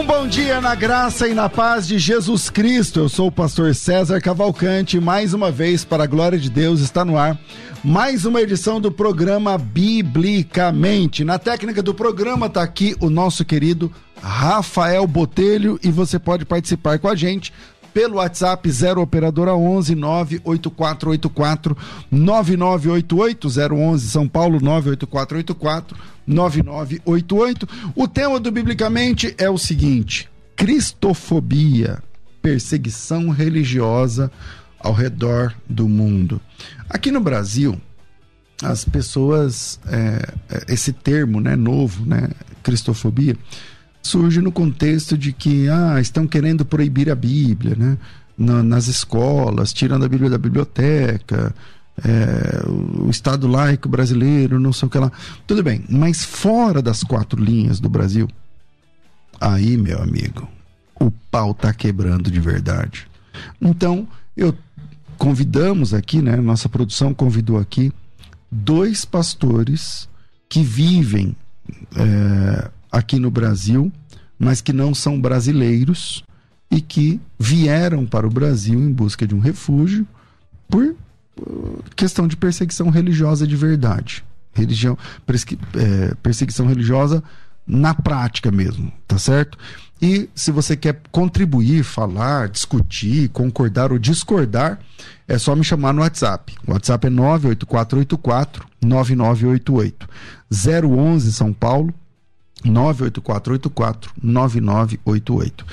Um bom dia na graça e na paz de Jesus Cristo. Eu sou o pastor César Cavalcante. Mais uma vez, para a glória de Deus, está no ar mais uma edição do programa Biblicamente. Na técnica do programa está aqui o nosso querido Rafael Botelho e você pode participar com a gente pelo WhatsApp 0 operadora 11 98484 9988 011 São Paulo 98484 9988. O tema do Biblicamente é o seguinte: Cristofobia, perseguição religiosa ao redor do mundo. Aqui no Brasil, as pessoas, é, é, esse termo, né, novo, né, cristofobia, surge no contexto de que ah, estão querendo proibir a Bíblia, né, na, nas escolas, tirando a Bíblia da biblioteca, é, o Estado laico brasileiro, não sei o que lá. Tudo bem, mas fora das quatro linhas do Brasil, aí, meu amigo, o pau tá quebrando de verdade. Então, eu convidamos aqui, né? Nossa produção convidou aqui dois pastores que vivem é, aqui no Brasil, mas que não são brasileiros e que vieram para o Brasil em busca de um refúgio por questão de perseguição religiosa de verdade. Religião, é, perseguição religiosa na prática mesmo, tá certo? E se você quer contribuir, falar, discutir, concordar ou discordar, é só me chamar no WhatsApp. O WhatsApp é 98484 9988. 011 São Paulo 98484-9988.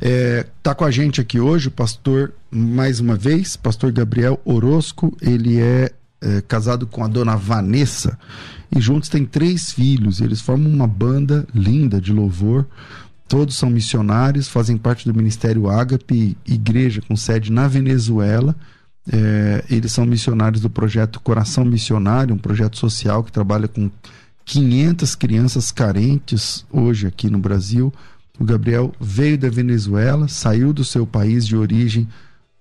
É, tá com a gente aqui hoje o pastor, mais uma vez, pastor Gabriel Orosco. Ele é, é casado com a dona Vanessa e juntos têm três filhos. Eles formam uma banda linda de louvor. Todos são missionários, fazem parte do Ministério Ágape, igreja com sede na Venezuela. É, eles são missionários do projeto Coração Missionário, um projeto social que trabalha com 500 crianças carentes hoje aqui no Brasil. O Gabriel veio da Venezuela, saiu do seu país de origem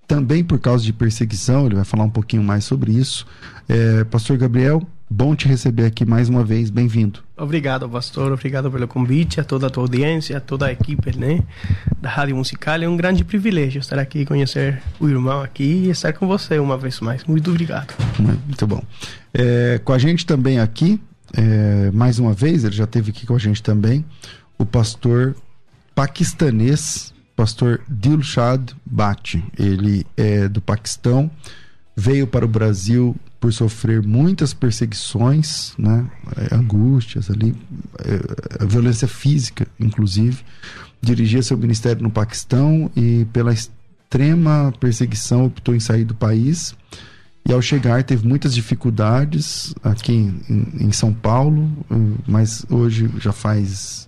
também por causa de perseguição, ele vai falar um pouquinho mais sobre isso. É, pastor Gabriel, bom te receber aqui mais uma vez, bem-vindo. Obrigado, pastor, obrigado pelo convite, a toda a tua audiência, a toda a equipe né, da Rádio Musical. É um grande privilégio estar aqui, conhecer o irmão aqui e estar com você uma vez mais. Muito obrigado. Muito bom. É, com a gente também aqui, é, mais uma vez, ele já teve aqui com a gente também, o pastor paquistanês, pastor Dilshad Bhatti. Ele é do Paquistão, veio para o Brasil por sofrer muitas perseguições, né, é, angústias ali, é, violência física, inclusive. Dirigia seu ministério no Paquistão e pela extrema perseguição optou em sair do país e ao chegar teve muitas dificuldades aqui em, em São Paulo, mas hoje já faz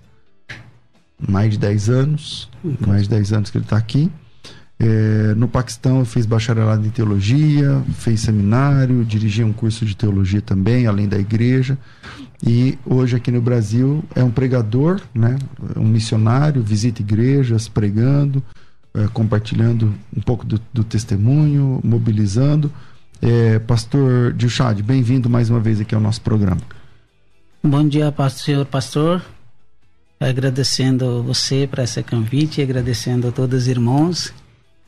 mais de 10 anos, então. mais de 10 anos que ele está aqui. É, no Paquistão fez bacharelado em teologia, fez seminário, dirigia um curso de teologia também, além da igreja. E hoje aqui no Brasil é um pregador, né, um missionário, visita igrejas pregando, é, compartilhando um pouco do, do testemunho, mobilizando é, pastor Dilchad, bem-vindo mais uma vez aqui ao nosso programa. Bom dia, senhor pastor. Agradecendo você para esse convite, agradecendo a todos os irmãos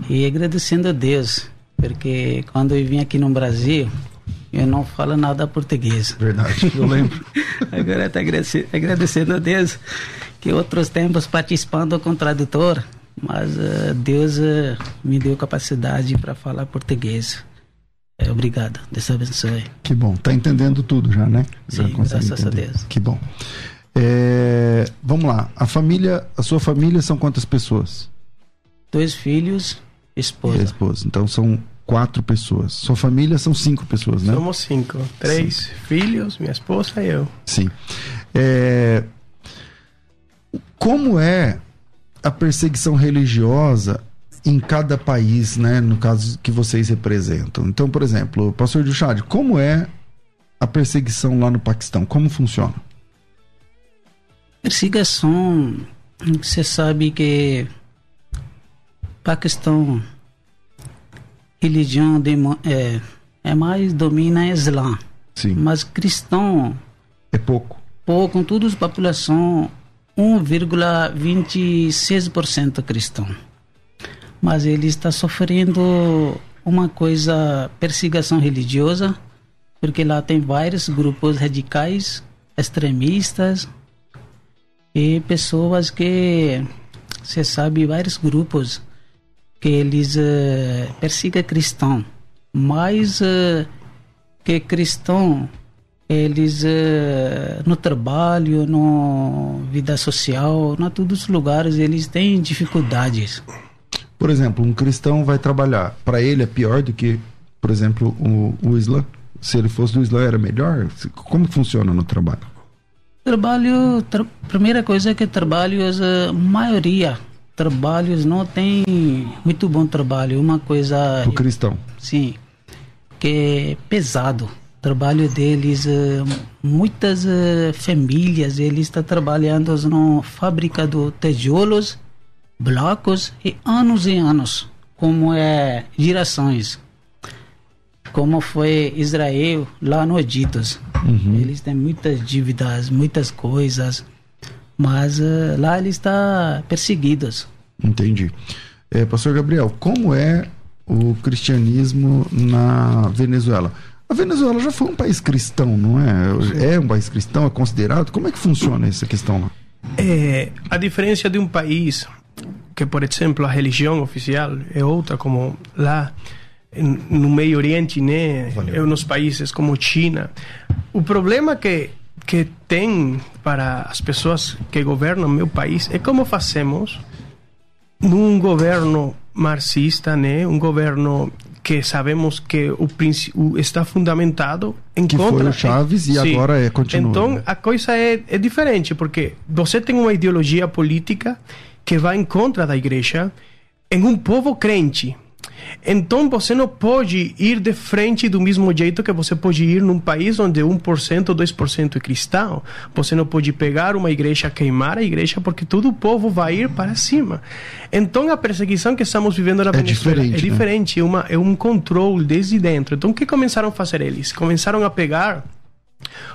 e agradecendo a Deus, porque quando eu vim aqui no Brasil, eu não falo nada português. Verdade, eu lembro. Agora está agradecendo a Deus que outros tempos participando com tradutor, mas uh, Deus uh, me deu capacidade para falar português. É, obrigado. Deus abençoe. Que bom. Tá entendendo tudo já, né? Sim, graças entender. a Deus. Que bom. É, vamos lá. A família, a sua família são quantas pessoas? Dois filhos, esposa. E esposa. Então são quatro pessoas. Sua família são cinco pessoas, né? Somos cinco. Três Sim. filhos, minha esposa e eu. Sim. É, como é a perseguição religiosa em cada país, né, no caso que vocês representam. Então, por exemplo, pastor Juchad, como é a perseguição lá no Paquistão? Como funciona? Perseguição, você sabe que Paquistão, religião de, é, é mais domina Islã. Sim. Mas cristão é pouco. Pouco, toda a população 1,26% cristão. Mas ele está sofrendo uma coisa, perseguição religiosa, porque lá tem vários grupos radicais, extremistas e pessoas que, você sabe, vários grupos que eles uh, persigam cristão, mas uh, que cristão eles uh, no trabalho, no vida social, na todos os lugares eles têm dificuldades. Por exemplo, um cristão vai trabalhar, para ele é pior do que, por exemplo, o, o Islã? se ele fosse do Islã era melhor? Como funciona no trabalho? Trabalho, tra primeira coisa é que trabalhos, a maioria trabalhos não tem muito bom trabalho, uma coisa... O cristão. Sim, que é pesado. Trabalho deles, muitas famílias, eles estão trabalhando na fábrica de tijolos, blocos e anos e anos, como é gerações como foi Israel lá no Egito. Uhum. Eles têm muitas dívidas, muitas coisas, mas uh, lá eles estão tá perseguidos. Entendi. É, Pastor Gabriel, como é o cristianismo na Venezuela? A Venezuela já foi um país cristão, não é? É um país cristão, é considerado? Como é que funciona essa questão lá? É, a diferença de um país que, por exemplo, a religião oficial é outra, como lá no Meio Oriente, né? Valeu. Nos países como China. O problema que que tem para as pessoas que governam meu país é como fazemos num governo marxista, né? Um governo que sabemos que o, o está fundamentado em que contra foi o Chaves e sim. agora é continua. Então a coisa é, é diferente porque você tem uma ideologia política que vai em contra da igreja em um povo crente então você não pode ir de frente do mesmo jeito que você pode ir num país onde 1% ou 2% é cristão. Você não pode pegar uma igreja, queimar a igreja, porque todo o povo vai ir para cima. Então a perseguição que estamos vivendo na é Venezuela diferente, é diferente, né? é, uma, é um controle desde dentro. Então o que começaram a fazer eles? Começaram a pegar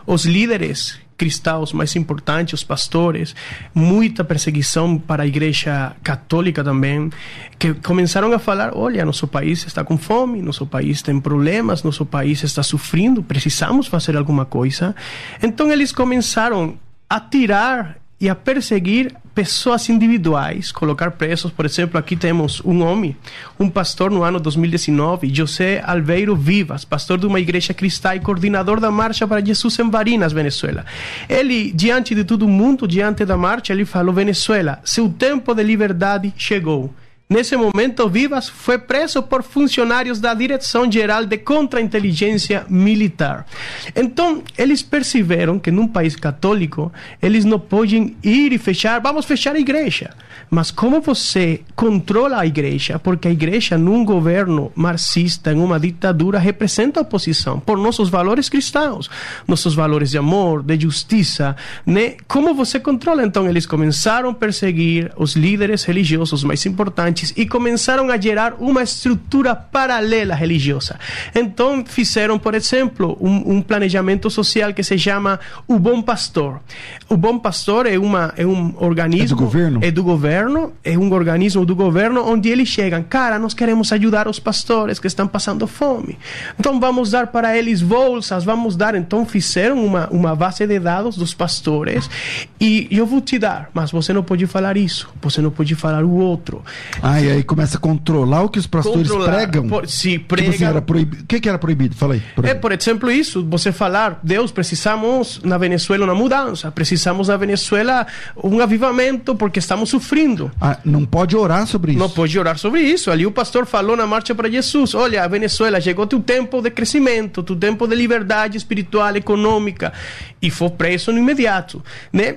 os líderes cristãos mais importantes, os pastores, muita perseguição para a igreja católica também, que começaram a falar: olha, nosso país está com fome, nosso país tem problemas, nosso país está sofrendo, precisamos fazer alguma coisa. Então eles começaram a tirar e a perseguir pessoas individuais, colocar presos. Por exemplo, aqui temos um homem, um pastor no ano 2019, José Alveiro Vivas, pastor de uma igreja cristã e coordenador da Marcha para Jesus em Barinas, Venezuela. Ele, diante de todo mundo, diante da marcha, ele falou: Venezuela, seu tempo de liberdade chegou. Nesse momento, Vivas foi preso por funcionários da Direção Geral de Contra-Inteligência Militar. Então, eles perceberam que num país católico, eles não podem ir e fechar, vamos fechar a igreja. Mas como você controla a igreja? Porque a igreja, num governo marxista, em uma ditadura, representa a oposição por nossos valores cristãos, nossos valores de amor, de justiça. Né? Como você controla? Então, eles começaram a perseguir os líderes religiosos mais importantes e começaram a gerar uma estrutura paralela religiosa. Então fizeram, por exemplo, um, um planejamento social que se chama o Bom Pastor. O Bom Pastor é, uma, é um organismo... É do governo? É do governo, é um organismo do governo onde eles chegam, cara, nós queremos ajudar os pastores que estão passando fome. Então vamos dar para eles bolsas, vamos dar... Então fizeram uma, uma base de dados dos pastores e eu vou te dar, mas você não pode falar isso, você não pode falar o outro. Ah, e aí começa a controlar o que os pastores controlar, pregam? Por, se pregam... Tipo assim, era proibido. O que, que era proibido? Fala aí. É, por exemplo, isso. Você falar, Deus, precisamos na Venezuela uma mudança. Precisamos na Venezuela um avivamento porque estamos sofrendo. Ah, não pode orar sobre isso. Não pode orar sobre isso. Ali o pastor falou na marcha para Jesus, olha, a Venezuela chegou teu tempo de crescimento, teu tempo de liberdade espiritual, econômica. E foi preso no imediato, né?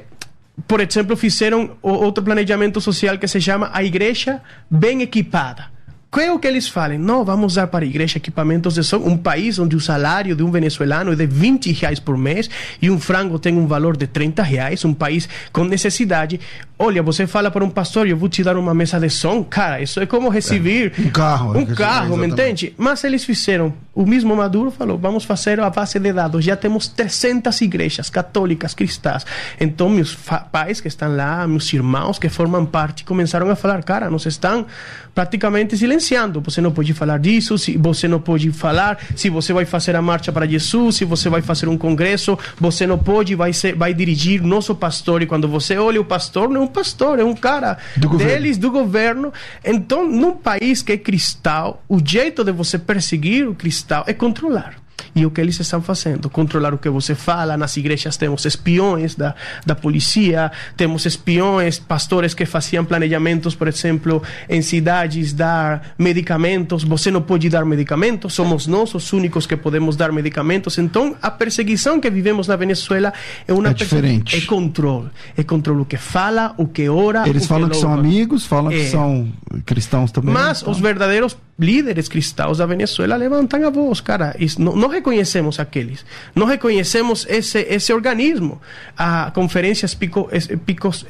Por exemplo, fizeram outro planejamento social que se chama a igreja bem equipada. Qual é o que eles falam? Não, vamos dar para a igreja equipamentos de som. Um país onde o salário de um venezuelano é de 20 reais por mês e um frango tem um valor de 30 reais. Um país com necessidade. Olha, você fala para um pastor, eu vou te dar uma mesa de som. Cara, isso é como receber é, um carro. Um carro, me entende? Mas eles fizeram o mesmo Maduro falou: vamos fazer a base de dados. Já temos 300 igrejas católicas cristãs. Então, meus pais que estão lá, meus irmãos que formam parte, começaram a falar: cara, nos estão praticamente silenciando. Você não pode falar disso, se você não pode falar, se você vai fazer a marcha para Jesus, se você vai fazer um congresso, você não pode, vai, ser, vai dirigir nosso pastor. E quando você olha o pastor, não é um pastor, é um cara do deles, governo. do governo. Então, num país que é cristão, o jeito de você perseguir o cristão é controlar. E o que eles estão fazendo? Controlar o que você fala. Nas igrejas temos espiões da, da polícia, temos espiões, pastores que faziam planejamentos, por exemplo, em cidades, dar medicamentos. Você não pode dar medicamentos, somos nós os únicos que podemos dar medicamentos. Então, a perseguição que vivemos na Venezuela é uma é diferente. É controle. É controle o que fala, o que ora. Eles falam que, que são amigos, falam é. que são cristãos também. Mas então. os verdadeiros líderes cristãos da Venezuela levantam a voz, cara. Não, não reconhecemos aqueles. Não reconhecemos esse, esse organismo. A Conferência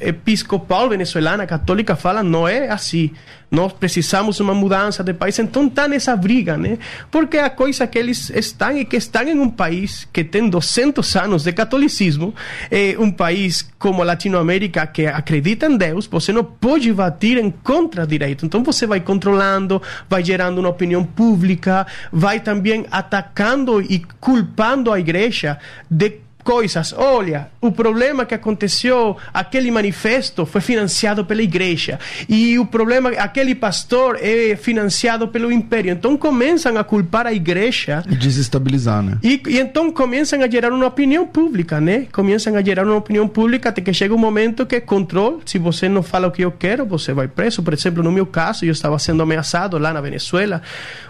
Episcopal Venezuelana Católica fala, não é assim. Nós precisamos uma mudança de país. Então está nessa briga, né? Porque a coisa que eles estão é que estão em um país que tem 200 anos de catolicismo, é um país como a Latinoamérica que acredita em Deus, você não pode bater em contra direito. Então você vai controlando, vai gerando uma opinião pública, vai também atacando e culpando a igreja de coisas. Olha, o problema que aconteceu, aquele manifesto foi financiado pela igreja. E o problema, aquele pastor é financiado pelo império. Então começam a culpar a igreja. E desestabilizar, né? E, e então começam a gerar uma opinião pública, né? Começam a gerar uma opinião pública até que chega um momento que controle. Se você não fala o que eu quero, você vai preso. Por exemplo, no meu caso, eu estava sendo ameaçado lá na Venezuela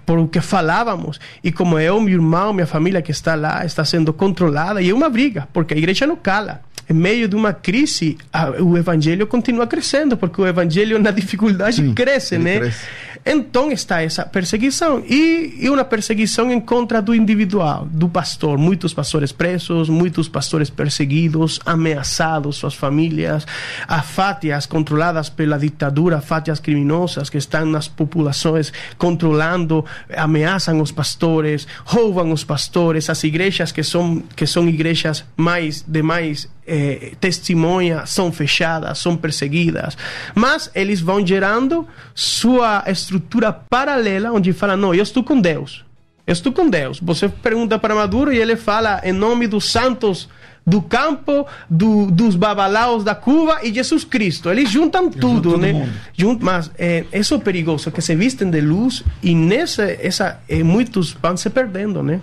por o que falávamos. E como eu, meu irmão, minha família que está lá, está sendo controlada. E é uma briga, porque a igreja não cala. Em meio de uma crise, a, o evangelho continua crescendo, porque o evangelho na dificuldade Sim, cresce, né? Cresce. Então está essa perseguição e, e uma perseguição em contra do individual, do pastor. Muitos pastores presos, muitos pastores perseguidos, ameaçados, suas famílias, as fátias controladas pela ditadura, fátias criminosas que estão nas populações controlando, ameaçam os pastores, roubam os pastores, as igrejas que são que são igrejas mais de mais eh, testemunha são fechadas, são perseguidas, mas eles vão gerando sua estrutura paralela onde fala não, eu estou com Deus, eu estou com Deus. Você pergunta para Maduro e ele fala em nome dos santos do campo, do, dos babalaos da Cuba e Jesus Cristo. Eles juntam tudo, né? Junt, mas é, isso é perigoso, que se vistem de luz e nessa, essa, é, muitos vão se perdendo, né?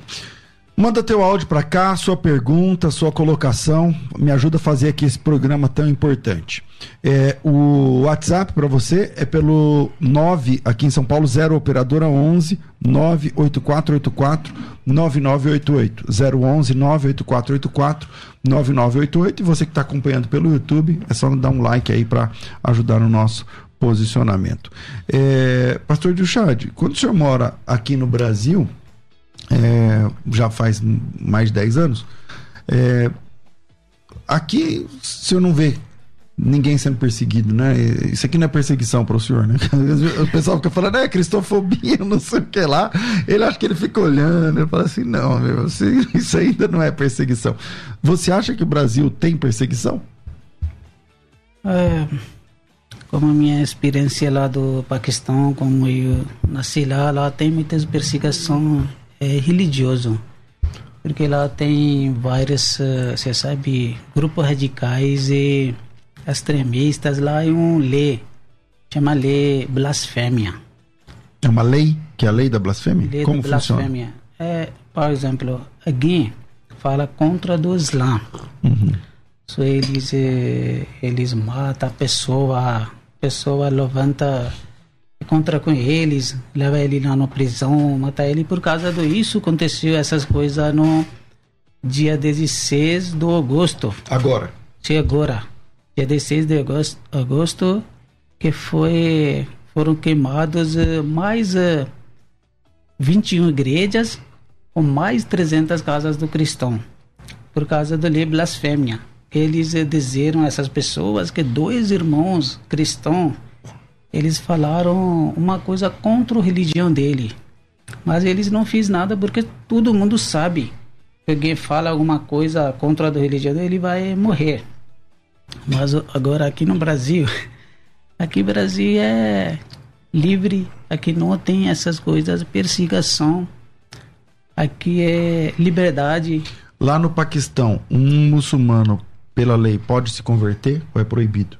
Manda teu áudio para cá, sua pergunta, sua colocação, me ajuda a fazer aqui esse programa tão importante. É, o WhatsApp para você é pelo 9 aqui em São Paulo 0 operadora 11 98484 9988 011 98484 9988 e você que está acompanhando pelo YouTube é só dar um like aí para ajudar no nosso posicionamento. É, Pastor Duchad, quando o senhor mora aqui no Brasil é, já faz mais de 10 anos. É, aqui, se eu não ver ninguém sendo perseguido, né? Isso aqui não é perseguição para o senhor, né? O pessoal fica falando, é cristofobia, não sei o que lá. Ele acha que ele fica olhando, ele fala assim, não, meu, isso ainda não é perseguição. Você acha que o Brasil tem perseguição? É, como a minha experiência lá do Paquistão, como eu nasci lá, lá tem muitas perseguições é, religioso, porque lá tem vários, eh, você sabe, grupos radicais e extremistas. Lá é um lei, chama lei blasfêmia. É uma lei que é a lei da blasfêmia? Lei Como da blasfêmia. Funciona? É, por exemplo, alguém fala contra do Islã. Uhum. So, eles, eh, eles matam a pessoa, a pessoa levanta encontra com eles, leva ele lá na prisão, mata ele. Por causa do isso aconteceu essas coisas no dia 16 de agosto. Agora? Sim, agora. Dia 16 de agosto, agosto que foi foram queimados uh, mais uh, eh, 21 igrejas com mais 300 casas do cristão por causa da lei blasfêmia. Eles uh, dizeram essas pessoas que dois irmãos cristãos eles falaram uma coisa contra a religião dele. Mas eles não fiz nada porque todo mundo sabe que alguém fala alguma coisa contra a religião, ele vai morrer. Mas agora aqui no Brasil, aqui no Brasil é livre, aqui não tem essas coisas, perseguição, aqui é liberdade. Lá no Paquistão, um muçulmano, pela lei, pode se converter ou é proibido?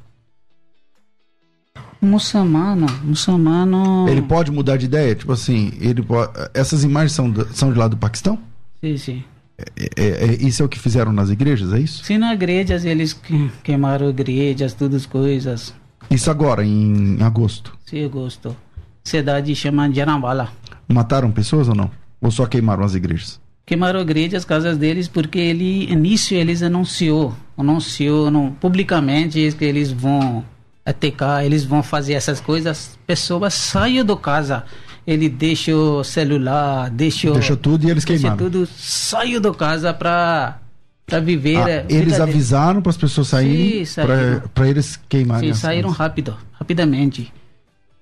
Muçulmano, muçulmano. Ele pode mudar de ideia? Tipo assim, ele pode... essas imagens são, são de lá do Paquistão? Sim, sim. É, é, é, isso é o que fizeram nas igrejas, é isso? Sim, nas igrejas eles queimaram igrejas, todas as coisas. Isso agora, em agosto? Sim, agosto. Cidade chama Janabala. Mataram pessoas ou não? Ou só queimaram as igrejas? Queimaram igrejas, casas deles, porque ele, início eles anunciou, anunciou não, publicamente que eles vão atacar, eles vão fazer essas coisas. Pessoas saiam do casa ele deixa o celular, deixa, deixa tudo e eles queimaram. Tudo, saiu da casa para para viver. Ah, é, eles avisaram para as pessoas saírem para eles queimarem. Sim, saíram rápido, rapidamente.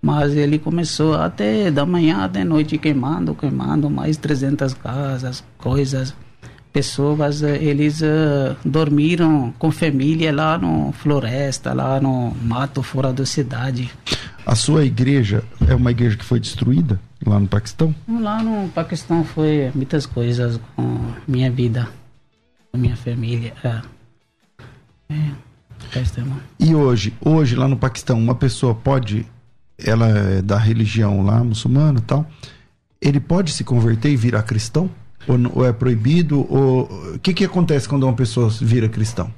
Mas ele começou até da manhã até noite queimando, queimando mais 300 casas, coisas. Pessoas, eh, eles uh, dormiram com família lá no floresta, lá no mato fora da cidade. A sua igreja é uma igreja que foi destruída lá no Paquistão? Lá no Paquistão foi muitas coisas com minha vida, com minha família. É. É. E hoje, hoje lá no Paquistão, uma pessoa pode, ela é da religião lá muçulmana, tal, ele pode se converter e virar cristão? Ou, ou é proibido? Ou o que que acontece quando uma pessoa vira cristão?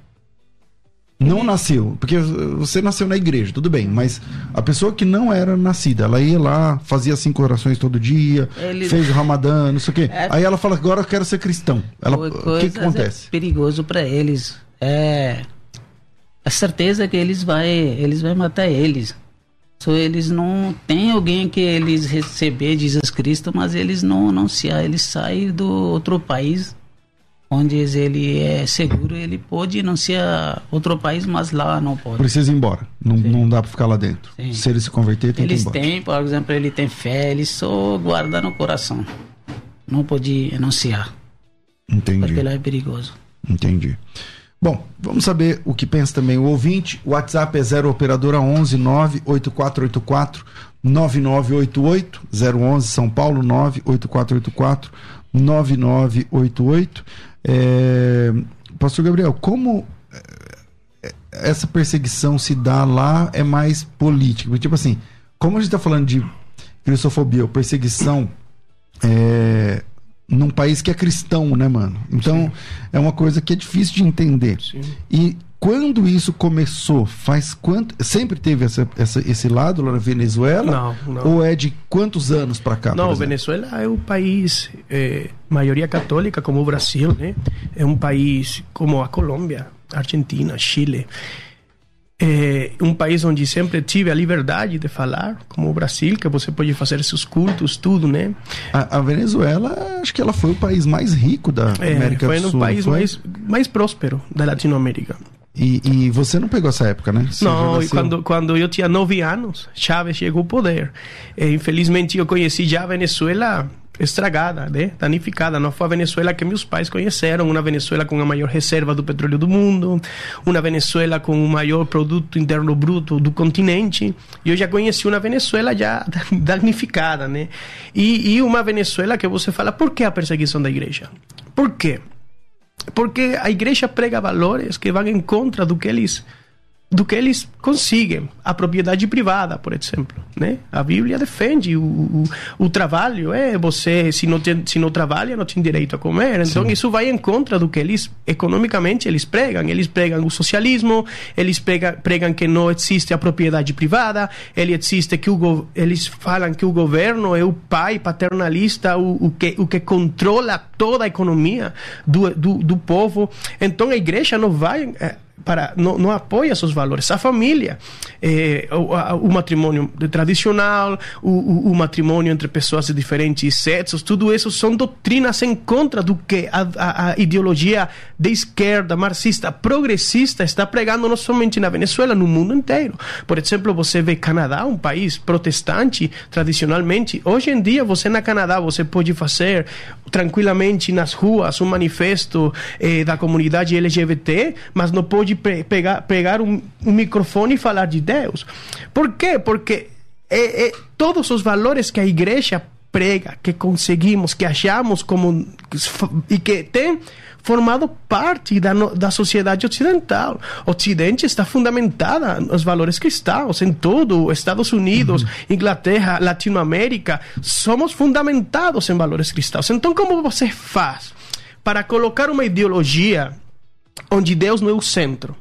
Não nasceu, porque você nasceu na igreja, tudo bem, mas a pessoa que não era nascida, ela ia lá, fazia cinco orações todo dia, Ele... fez o ramadã, não sei o quê. É... Aí ela fala, agora eu quero ser cristão. Ela, o que, que acontece? É perigoso para eles. É a certeza que eles vai, eles vai matar eles. So, eles não tem alguém que eles receber Jesus Cristo, mas eles não anunciar, eles saem do outro país onde ele é seguro, ele pode não ser outro país, mas lá não pode. Precisa ir embora, não, não dá para ficar lá dentro. Sim. Se ele se converter, tem Eles que ir embora. têm, por exemplo, ele tem fé, ele só guarda no coração. Não pode anunciar. Entendi. Porque lá é perigoso. Entendi. Bom, vamos saber o que pensa também o ouvinte. O WhatsApp é 0 operadora 11 98484 9988 011 São Paulo 98484 9988 é, Pastor Gabriel, como é, essa perseguição se dá lá é mais política? Tipo assim, como a gente está falando de cristofobia ou perseguição é, num país que é cristão, né, mano? Então Sim. é uma coisa que é difícil de entender. Sim. E quando isso começou? Faz quanto? Sempre teve essa, essa, esse lado lá na Venezuela? Não, não. Ou é de quantos anos para cá? Não, Venezuela é um país, é, maioria católica, como o Brasil, né? É um país como a Colômbia, Argentina, Chile. É um país onde sempre tive a liberdade de falar, como o Brasil, que você pode fazer seus cultos, tudo, né? A, a Venezuela, acho que ela foi o país mais rico da é, América do Sul. Foi o país mais, mais próspero da Latinoamérica. E, e, você não pegou essa época, né? Você não, quando, quando eu tinha nove anos, Chávez chegou ao poder. E, infelizmente, eu conheci já a Venezuela estragada, né? danificada. Não foi a Venezuela que meus pais conheceram, uma Venezuela com a maior reserva do petróleo do mundo, uma Venezuela com o maior produto interno bruto do continente. Eu já conheci uma Venezuela já danificada, né? E, e uma Venezuela que você fala, por que a perseguição da igreja? Por quê? Porque a igreja prega valores que vão em contra do que eles do que eles conseguem. A propriedade privada, por exemplo. Né? A Bíblia defende o, o, o trabalho. É você, se não, tem, se não trabalha, não tem direito a comer. Então, Sim. isso vai em contra do que eles, economicamente, eles pregam. Eles pregam o socialismo, eles pregam, pregam que não existe a propriedade privada, ele existe que o, eles falam que o governo é o pai paternalista, o, o, que, o que controla toda a economia do, do, do povo. Então, a igreja não vai... Para não, não apoia seus valores. A família, eh, o, o, matrimônio tradicional, o, o, o, matrimônio entre pessoas de diferentes sexos, tudo isso são doutrinas em contra do que a, a, a ideologia de esquerda, marxista, progressista está pregando não somente na Venezuela, no mundo inteiro. Por exemplo, você vê Canadá, um país protestante tradicionalmente. Hoje em dia, você na Canadá, você pode fazer tranquilamente nas ruas um manifesto eh, da comunidade LGBT, mas não pode pegar, pegar um, um, microfone e falar de Deus. Por quê? Porque é, é, todos os valores que a igreja prega, que conseguimos, que achamos como e que tem formado parte da, da sociedade ocidental. O Ocidente está fundamentada nos valores cristãos, em todo, Estados Unidos, uhum. Inglaterra, Latinoamérica, somos fundamentados em valores cristãos. Então, como você faz para colocar uma ideologia onde Deus não é o centro?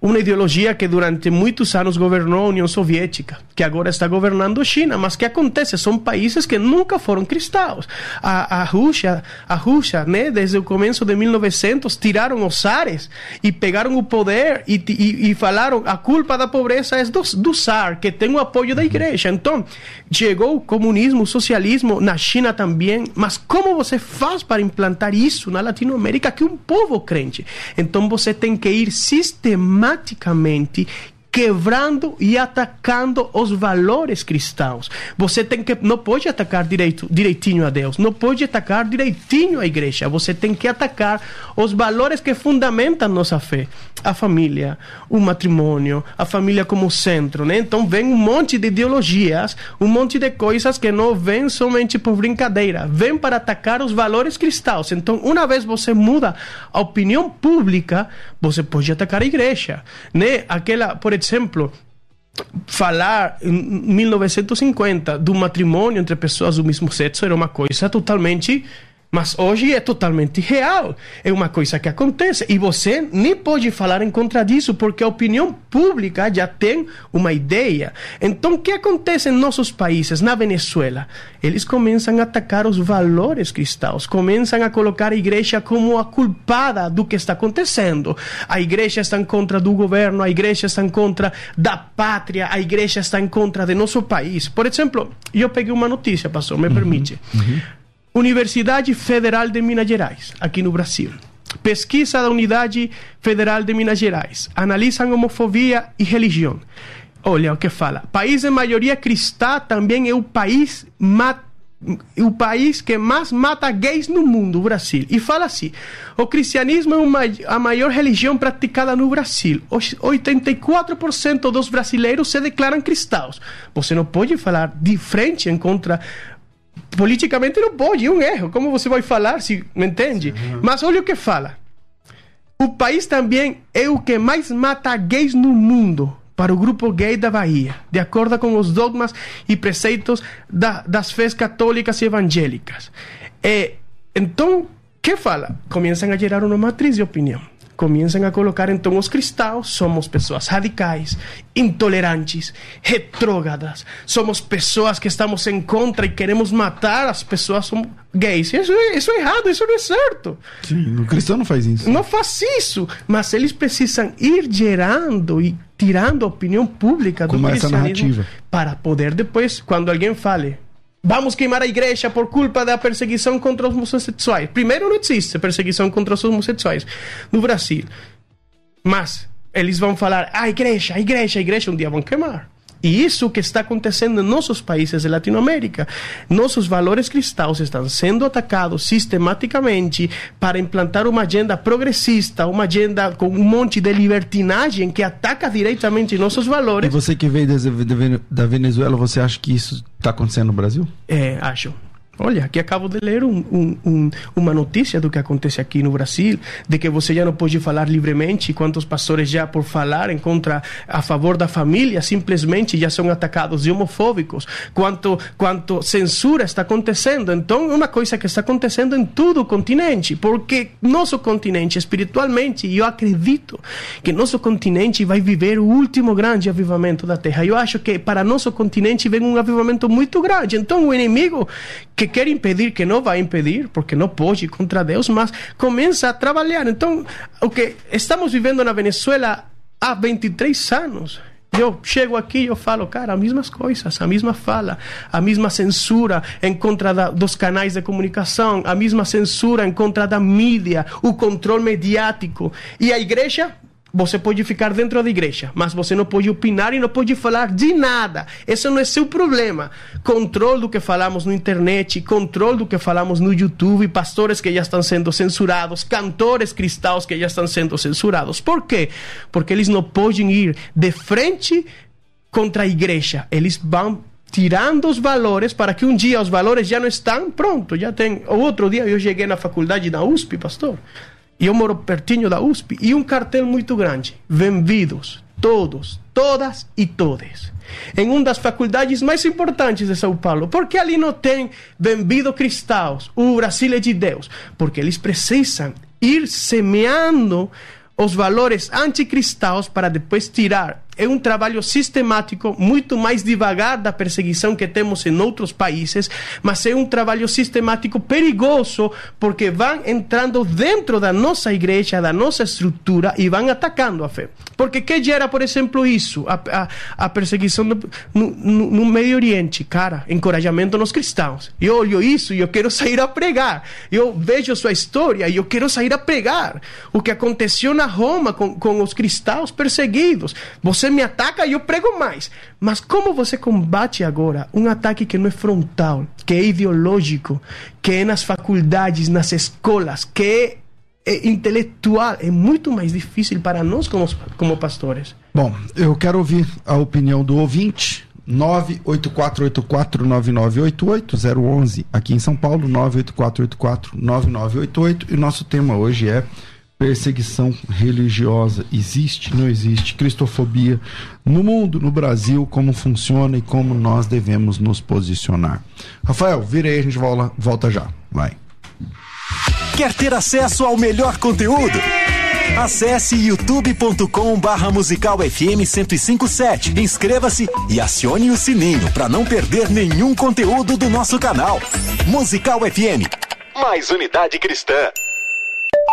Uma ideologia que durante muitos anos governou a União Soviética, que agora está governando a China, mas que acontece são países que nunca foram cristãos. A, a Rússia, a Rússia, né, desde o começo de 1900 tiraram os zares e pegaram o poder e, e, e falaram a culpa da pobreza é do, do zar, que tem o apoio da igreja. Então, chegou o comunismo, o socialismo na China também, mas como você faz para implantar isso na Latinoamérica que é um povo crente? Então você tem que ir sistematicamente sistematicamente quebrando e atacando os valores cristãos. Você tem que não pode atacar direito, direitinho a Deus, não pode atacar direitinho a igreja. Você tem que atacar os valores que fundamentam nossa fé, a família, o matrimônio, a família como centro, né? Então vem um monte de ideologias, um monte de coisas que não vêm somente por brincadeira, vêm para atacar os valores cristãos. Então, uma vez você muda a opinião pública, você pode atacar a igreja, né? Aquela, por exemplo, falar em 1950 do matrimônio entre pessoas do mesmo sexo era uma coisa totalmente mas hoje é totalmente real. É uma coisa que acontece. E você nem pode falar em contra disso, porque a opinião pública já tem uma ideia. Então, o que acontece em nossos países, na Venezuela? Eles começam a atacar os valores cristãos, começam a colocar a igreja como a culpada do que está acontecendo. A igreja está em contra do governo, a igreja está em contra da pátria, a igreja está em contra de nosso país. Por exemplo, eu peguei uma notícia, pastor, me uhum, permite. Uhum. Universidade Federal de Minas Gerais, aqui no Brasil. Pesquisa da Unidade Federal de Minas Gerais. Analisam homofobia e religião. Olha o que fala. País de maioria cristã também é o país o país que mais mata gays no mundo, o Brasil. E fala assim: o cristianismo é uma, a maior religião praticada no Brasil. 84% dos brasileiros se declaram cristãos. Você não pode falar de frente em contra politicamente não pode, é um erro. Como você vai falar, se me entende? Uhum. Mas olha o que fala. O país também é o que mais mata gays no mundo para o grupo gay da Bahia, de acordo com os dogmas e preceitos da, das fés católicas e evangélicas. É, então, que fala? Começam a gerar uma matriz de opinião começam a colocar então os cristãos somos pessoas radicais, intolerantes, retrógradas, somos pessoas que estamos em contra e queremos matar as pessoas somos gays. Isso, isso é errado, isso não é certo. Sim, o cristão não faz isso. Não faz isso, mas eles precisam ir gerando e tirando a opinião pública do cristianismo narrativa. para poder depois, quando alguém fale Vamos queimar a igreja por culpa da perseguição contra os homossexuais. Primeiro, não existe perseguição contra os homossexuais no Brasil. Mas eles vão falar: a igreja, a igreja, a igreja, um dia vão queimar. E isso que está acontecendo em nossos países de Latinoamérica. Nossos valores cristãos estão sendo atacados sistematicamente para implantar uma agenda progressista, uma agenda com um monte de libertinagem que ataca diretamente nossos valores. E você que veio da Venezuela, você acha que isso está acontecendo no Brasil? É, acho. Olha, aqui acabo de ler um, um, um, uma notícia do que acontece aqui no Brasil, de que você já não pode falar livremente, quantos pastores já por falarem contra a favor da família simplesmente já são atacados de homofóbicos, quanto quanto censura está acontecendo. Então, uma coisa que está acontecendo em todo o continente, porque nosso continente espiritualmente, eu acredito que nosso continente vai viver o último grande avivamento da Terra. Eu acho que para nosso continente vem um avivamento muito grande. Então, o inimigo que quer impedir, que não vai impedir, porque não pode contra Deus, mas começa a trabalhar. Então, o que estamos vivendo na Venezuela há 23 anos. Eu chego aqui eu falo, cara, as mesmas coisas, a mesma fala, a mesma censura em contra da, dos canais de comunicação, a mesma censura em contra da mídia, o controle mediático. E a igreja você pode ficar dentro da igreja, mas você não pode opinar e não pode falar de nada. Esse não é seu problema. Controle do que falamos na internet, controle do que falamos no YouTube, pastores que já estão sendo censurados, cantores cristãos que já estão sendo censurados. Por quê? Porque eles não podem ir de frente contra a igreja. Eles vão tirando os valores para que um dia os valores já não estão pronto, já tem. O outro dia eu cheguei na faculdade da USP, pastor. E eu moro pertinho da USP. E um cartel muito grande. Bem-vindos, todos, todas e todes. Em uma das faculdades mais importantes de São Paulo. Porque ali não tem bem-vindo cristãos. O Brasil é de Deus. Porque eles precisam ir semeando os valores anticristãos para depois tirar é um trabalho sistemático, muito mais devagar da perseguição que temos em outros países, mas é um trabalho sistemático perigoso, porque vão entrando dentro da nossa igreja, da nossa estrutura e vão atacando a fé. Porque que gera, por exemplo, isso? A, a, a perseguição no, no, no, Medio Oriente, cara, encorajamento nos cristãos. Eu olho isso e eu quero sair a pregar. Eu vejo sua história e eu quero sair a pregar. O que aconteceu na Roma com, com os cristãos perseguidos. Você você me ataca e eu prego mais. Mas como você combate agora um ataque que não é frontal, que é ideológico, que é nas faculdades, nas escolas, que é, é intelectual? É muito mais difícil para nós como, como pastores. Bom, eu quero ouvir a opinião do ouvinte. 984849988 011 aqui em São Paulo 984849988 e o nosso tema hoje é perseguição religiosa existe, não existe, cristofobia no mundo, no Brasil, como funciona e como nós devemos nos posicionar. Rafael, vira aí, a gente volta, volta já. Vai. Quer ter acesso ao melhor conteúdo? Acesse youtube.com barra musical FM 1057. Inscreva-se e acione o sininho para não perder nenhum conteúdo do nosso canal. Musical FM. Mais unidade cristã.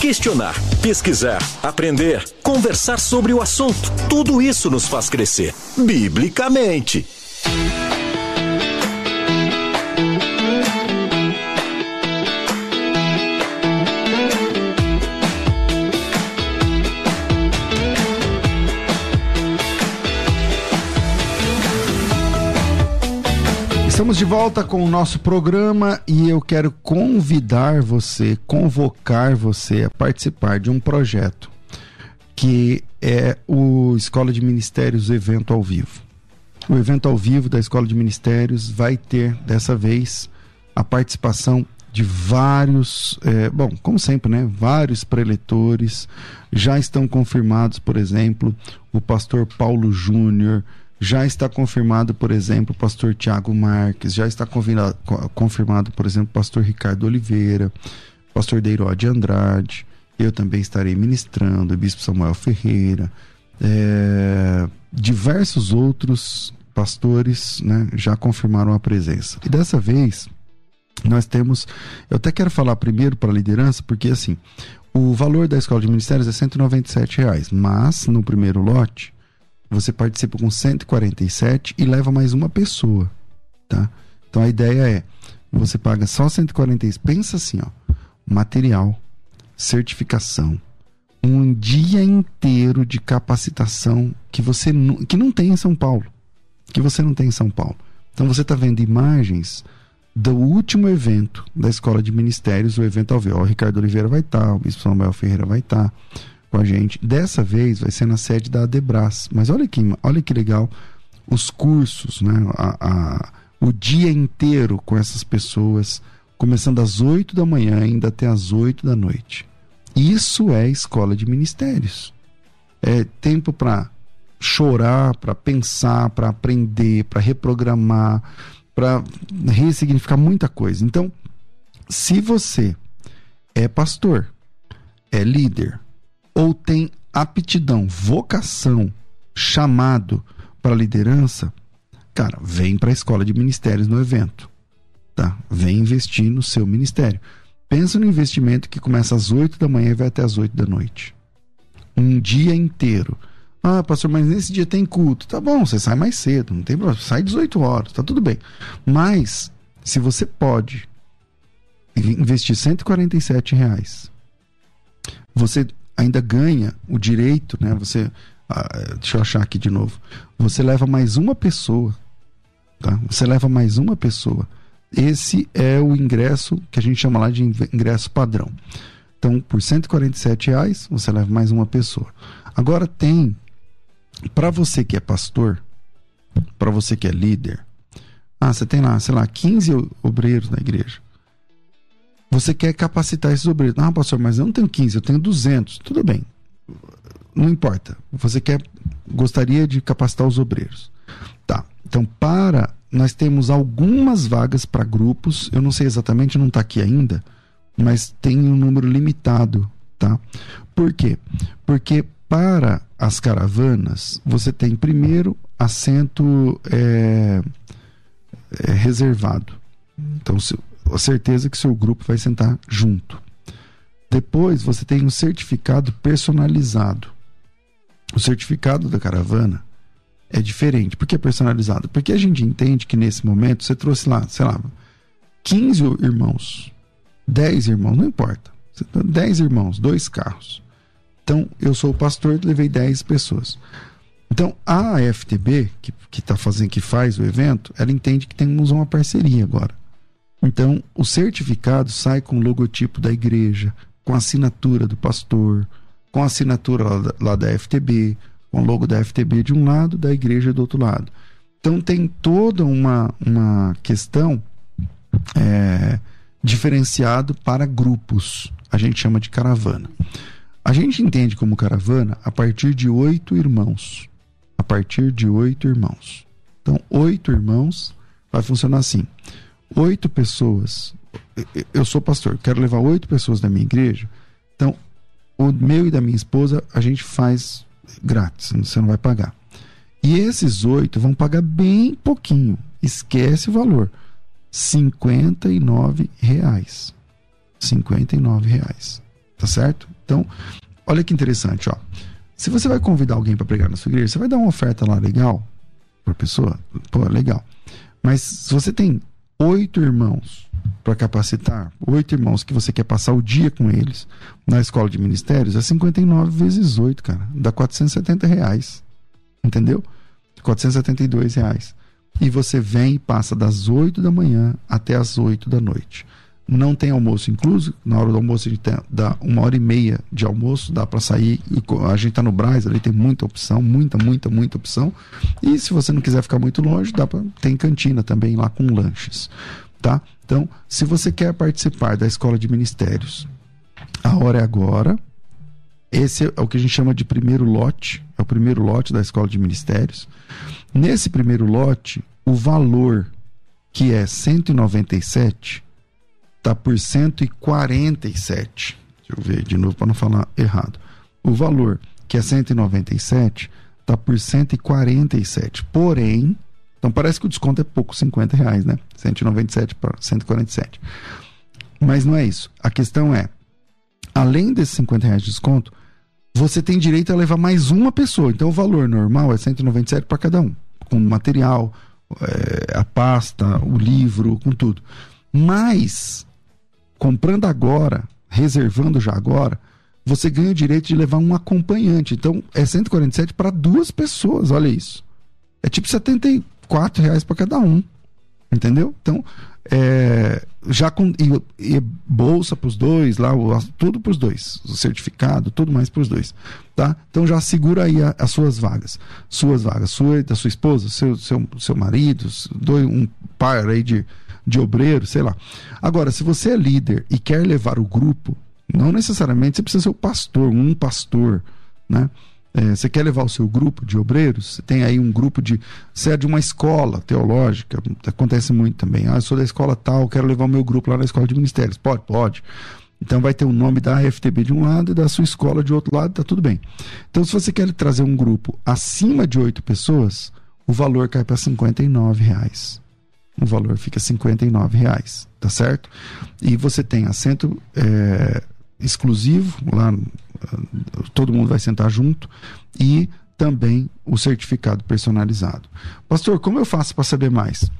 Questionar, pesquisar, aprender, conversar sobre o assunto. Tudo isso nos faz crescer, biblicamente. Volta com o nosso programa e eu quero convidar você, convocar você a participar de um projeto que é o Escola de Ministérios Evento ao Vivo. O evento ao vivo da Escola de Ministérios vai ter, dessa vez, a participação de vários, é, bom, como sempre, né? Vários preletores já estão confirmados, por exemplo, o pastor Paulo Júnior, já está confirmado, por exemplo, o pastor Tiago Marques, já está confirmado, por exemplo, o pastor Ricardo Oliveira, pastor Deirode Andrade, eu também estarei ministrando, o bispo Samuel Ferreira, é, diversos outros pastores né, já confirmaram a presença. E dessa vez, nós temos. Eu até quero falar primeiro para a liderança, porque assim, o valor da escola de ministérios é 197 reais, mas no primeiro lote você participa com 147 e leva mais uma pessoa, tá? Então a ideia é, você paga só 146, pensa assim, ó. material, certificação, um dia inteiro de capacitação que você que não tem em São Paulo, que você não tem em São Paulo. Então você está vendo imagens do último evento da Escola de Ministérios, o evento ao vivo. O Ricardo Oliveira vai estar, o Bispo Samuel Ferreira vai estar com a gente. Dessa vez vai ser na sede da Adebras. Mas olha que, olha que legal os cursos, né? A, a, o dia inteiro com essas pessoas, começando às 8 da manhã ainda até às 8 da noite. Isso é escola de ministérios. É tempo para chorar, para pensar, para aprender, para reprogramar, para ressignificar muita coisa. Então, se você é pastor, é líder, ou tem aptidão, vocação, chamado para liderança, cara, vem para a escola de ministérios no evento. Tá? Vem investir no seu ministério. Pensa no investimento que começa às 8 da manhã e vai até às 8 da noite. Um dia inteiro. Ah, pastor, mas nesse dia tem culto. Tá bom, você sai mais cedo, não tem problema. Sai 18 horas, tá tudo bem. Mas, se você pode investir 147 reais, você ainda ganha o direito, né? Você. Ah, deixa eu achar aqui de novo. Você leva mais uma pessoa. Tá? Você leva mais uma pessoa. Esse é o ingresso que a gente chama lá de ingresso padrão. Então, por 147 reais, você leva mais uma pessoa. Agora tem para você que é pastor, para você que é líder, ah, você tem lá, sei lá, 15 obreiros na igreja. Você quer capacitar esses obreiros. Ah, pastor, mas eu não tenho 15, eu tenho 200. Tudo bem. Não importa. Você quer gostaria de capacitar os obreiros. Tá. Então, para nós temos algumas vagas para grupos. Eu não sei exatamente, não está aqui ainda, mas tem um número limitado, tá? Por quê? Porque para as caravanas, você tem primeiro assento é, é, reservado. Então, se, certeza que seu grupo vai sentar junto. Depois, você tem um certificado personalizado. O certificado da caravana é diferente. Por que personalizado? Porque a gente entende que nesse momento você trouxe lá, sei lá, 15 irmãos, 10 irmãos, não importa. 10 irmãos, dois carros. Então, eu sou o pastor, levei 10 pessoas. Então, a FTB, que, que tá fazendo, que faz o evento, ela entende que temos uma parceria agora. Então, o certificado sai com o logotipo da igreja, com a assinatura do pastor, com a assinatura lá da, FTB, com o logo da FTB de um lado, da igreja do outro lado. Então, tem toda uma, uma questão é, diferenciado para grupos. A gente chama de caravana. A gente entende como caravana a partir de oito irmãos. A partir de oito irmãos. Então, oito irmãos vai funcionar assim: oito pessoas. Eu sou pastor, quero levar oito pessoas da minha igreja. Então, o meu e da minha esposa a gente faz grátis, você não vai pagar. E esses oito vão pagar bem pouquinho. Esquece o valor. 59 reais. 59 reais. Tá certo? Então, olha que interessante, ó. Se você vai convidar alguém para pregar na sua igreja, você vai dar uma oferta lá legal para pessoa, pô, legal. Mas se você tem oito irmãos para capacitar, oito irmãos que você quer passar o dia com eles na escola de ministérios, é 59 vezes 8, cara. Dá 470 reais. Entendeu? 472 reais. E você vem e passa das 8 da manhã até as 8 da noite não tem almoço incluso. Na hora do almoço a gente tem, dá uma hora e meia de almoço, dá para sair. A gente tá no Braz, ali tem muita opção, muita, muita, muita opção. E se você não quiser ficar muito longe, dá para tem cantina também lá com lanches, tá? Então, se você quer participar da escola de ministérios, a hora é agora. Esse é o que a gente chama de primeiro lote, é o primeiro lote da escola de ministérios. Nesse primeiro lote, o valor que é 197 está por 147. Deixa eu ver de novo para não falar errado. O valor, que é 197, está por 147. Porém, então parece que o desconto é pouco, 50 reais, né? 197 para 147. Mas não é isso. A questão é, além desses 50 reais de desconto, você tem direito a levar mais uma pessoa. Então o valor normal é 197 para cada um, com material, é, a pasta, o livro, com tudo. Mas comprando agora, reservando já agora, você ganha o direito de levar um acompanhante. Então, é 147 para duas pessoas, olha isso. É tipo 74 reais para cada um. Entendeu? Então, é, já com e, e bolsa para os dois, lá, o, tudo para os dois, o certificado, tudo mais para os dois, tá? Então já segura aí a, as suas vagas, suas vagas, sua da sua esposa, seu seu, seu marido, dois, um par aí de, de obreiro, sei lá. Agora, se você é líder e quer levar o grupo, não necessariamente você precisa ser o pastor, um pastor, né? É, você quer levar o seu grupo de obreiros? Você tem aí um grupo de. Você é de uma escola teológica, acontece muito também. Ah, eu sou da escola tal, quero levar o meu grupo lá na escola de ministérios. Pode, pode. Então vai ter o nome da FTB de um lado e da sua escola de outro lado, tá tudo bem. Então, se você quer trazer um grupo acima de oito pessoas, o valor cai para R$ reais. O valor fica R$ reais, tá certo? E você tem assento é, exclusivo lá todo mundo vai sentar junto e também o certificado personalizado. Pastor, como eu faço para saber mais?